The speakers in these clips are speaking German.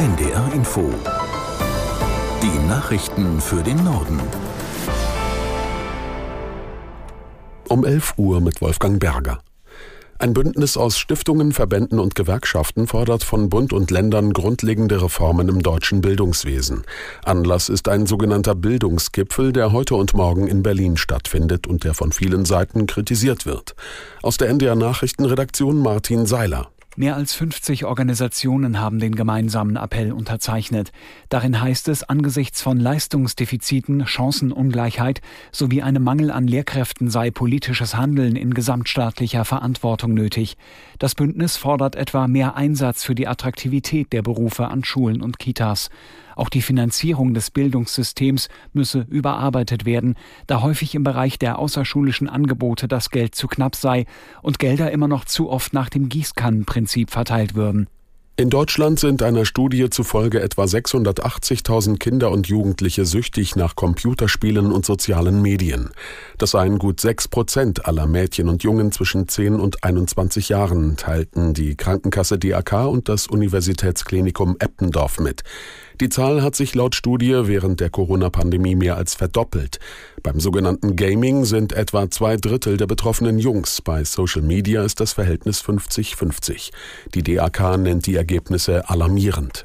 NDR Info. Die Nachrichten für den Norden. Um 11 Uhr mit Wolfgang Berger. Ein Bündnis aus Stiftungen, Verbänden und Gewerkschaften fordert von Bund und Ländern grundlegende Reformen im deutschen Bildungswesen. Anlass ist ein sogenannter Bildungsgipfel, der heute und morgen in Berlin stattfindet und der von vielen Seiten kritisiert wird. Aus der NDR Nachrichtenredaktion Martin Seiler. Mehr als 50 Organisationen haben den gemeinsamen Appell unterzeichnet. Darin heißt es, angesichts von Leistungsdefiziten, Chancenungleichheit sowie einem Mangel an Lehrkräften sei politisches Handeln in gesamtstaatlicher Verantwortung nötig. Das Bündnis fordert etwa mehr Einsatz für die Attraktivität der Berufe an Schulen und Kitas. Auch die Finanzierung des Bildungssystems müsse überarbeitet werden, da häufig im Bereich der außerschulischen Angebote das Geld zu knapp sei und Gelder immer noch zu oft nach dem Gießkannenprinzip verteilt würden. In Deutschland sind einer Studie zufolge etwa 680.000 Kinder und Jugendliche süchtig nach Computerspielen und sozialen Medien. Das seien gut sechs Prozent aller Mädchen und Jungen zwischen 10 und 21 Jahren, teilten die Krankenkasse DAK und das Universitätsklinikum Eppendorf mit. Die Zahl hat sich laut Studie während der Corona-Pandemie mehr als verdoppelt. Beim sogenannten Gaming sind etwa zwei Drittel der betroffenen Jungs. Bei Social Media ist das Verhältnis 50-50. Die DAK nennt die Ergebnisse alarmierend.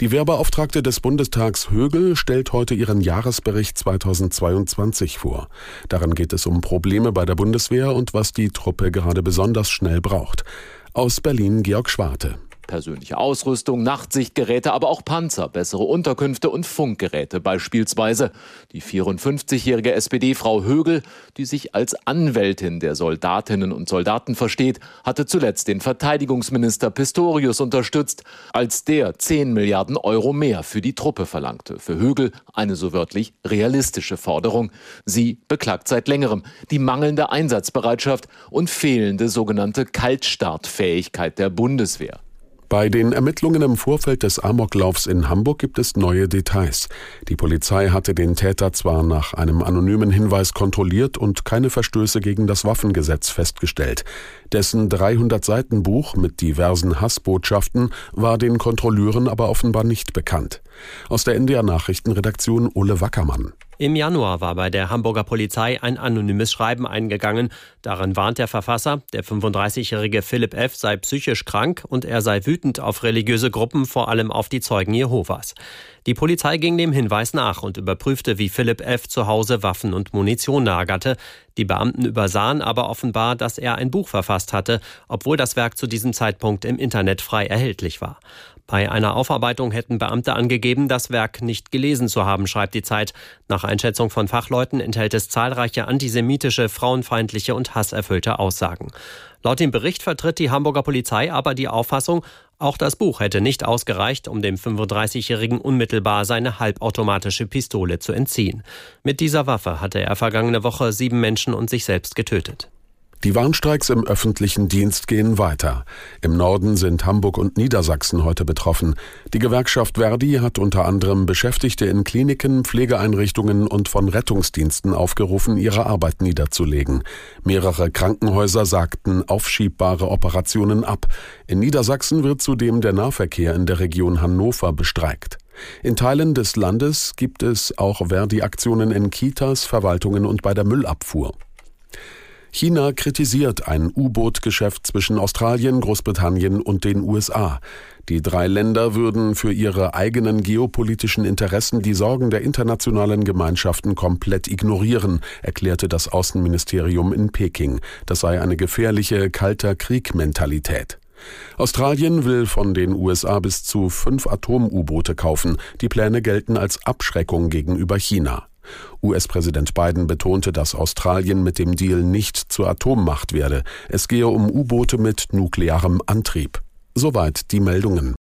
Die Wehrbeauftragte des Bundestags Högel stellt heute ihren Jahresbericht 2022 vor. Darin geht es um Probleme bei der Bundeswehr und was die Truppe gerade besonders schnell braucht. Aus Berlin Georg Schwarte persönliche Ausrüstung, Nachtsichtgeräte, aber auch Panzer, bessere Unterkünfte und Funkgeräte beispielsweise. Die 54-jährige SPD-Frau Högel, die sich als Anwältin der Soldatinnen und Soldaten versteht, hatte zuletzt den Verteidigungsminister Pistorius unterstützt, als der 10 Milliarden Euro mehr für die Truppe verlangte. Für Högel eine so wörtlich realistische Forderung. Sie beklagt seit längerem die mangelnde Einsatzbereitschaft und fehlende sogenannte Kaltstartfähigkeit der Bundeswehr. Bei den Ermittlungen im Vorfeld des Amoklaufs in Hamburg gibt es neue Details. Die Polizei hatte den Täter zwar nach einem anonymen Hinweis kontrolliert und keine Verstöße gegen das Waffengesetz festgestellt. Dessen 300 Seiten Buch mit diversen Hassbotschaften war den Kontrolleuren aber offenbar nicht bekannt. Aus der NDR Nachrichtenredaktion Ole Wackermann. Im Januar war bei der Hamburger Polizei ein anonymes Schreiben eingegangen. Darin warnt der Verfasser, der 35-jährige Philipp F. sei psychisch krank und er sei wütend auf religiöse Gruppen, vor allem auf die Zeugen Jehovas. Die Polizei ging dem Hinweis nach und überprüfte, wie Philipp F. zu Hause Waffen und Munition lagerte. Die Beamten übersahen aber offenbar, dass er ein Buch verfasst hatte, obwohl das Werk zu diesem Zeitpunkt im Internet frei erhältlich war. Bei einer Aufarbeitung hätten Beamte angegeben, das Werk nicht gelesen zu haben, schreibt die Zeit. Nach Einschätzung von Fachleuten enthält es zahlreiche antisemitische, frauenfeindliche und hasserfüllte Aussagen. Laut dem Bericht vertritt die Hamburger Polizei aber die Auffassung, auch das Buch hätte nicht ausgereicht, um dem 35-Jährigen unmittelbar seine halbautomatische Pistole zu entziehen. Mit dieser Waffe hatte er vergangene Woche sieben Menschen und sich selbst getötet. Die Warnstreiks im öffentlichen Dienst gehen weiter. Im Norden sind Hamburg und Niedersachsen heute betroffen. Die Gewerkschaft Verdi hat unter anderem Beschäftigte in Kliniken, Pflegeeinrichtungen und von Rettungsdiensten aufgerufen, ihre Arbeit niederzulegen. Mehrere Krankenhäuser sagten aufschiebbare Operationen ab. In Niedersachsen wird zudem der Nahverkehr in der Region Hannover bestreikt. In Teilen des Landes gibt es auch Verdi-Aktionen in Kitas, Verwaltungen und bei der Müllabfuhr. China kritisiert ein U-Boot-Geschäft zwischen Australien, Großbritannien und den USA. Die drei Länder würden für ihre eigenen geopolitischen Interessen die Sorgen der internationalen Gemeinschaften komplett ignorieren, erklärte das Außenministerium in Peking. Das sei eine gefährliche kalter Krieg-Mentalität. Australien will von den USA bis zu fünf Atom-U-Boote kaufen. Die Pläne gelten als Abschreckung gegenüber China. US-Präsident Biden betonte, dass Australien mit dem Deal nicht zur Atommacht werde. Es gehe um U-Boote mit nuklearem Antrieb. Soweit die Meldungen.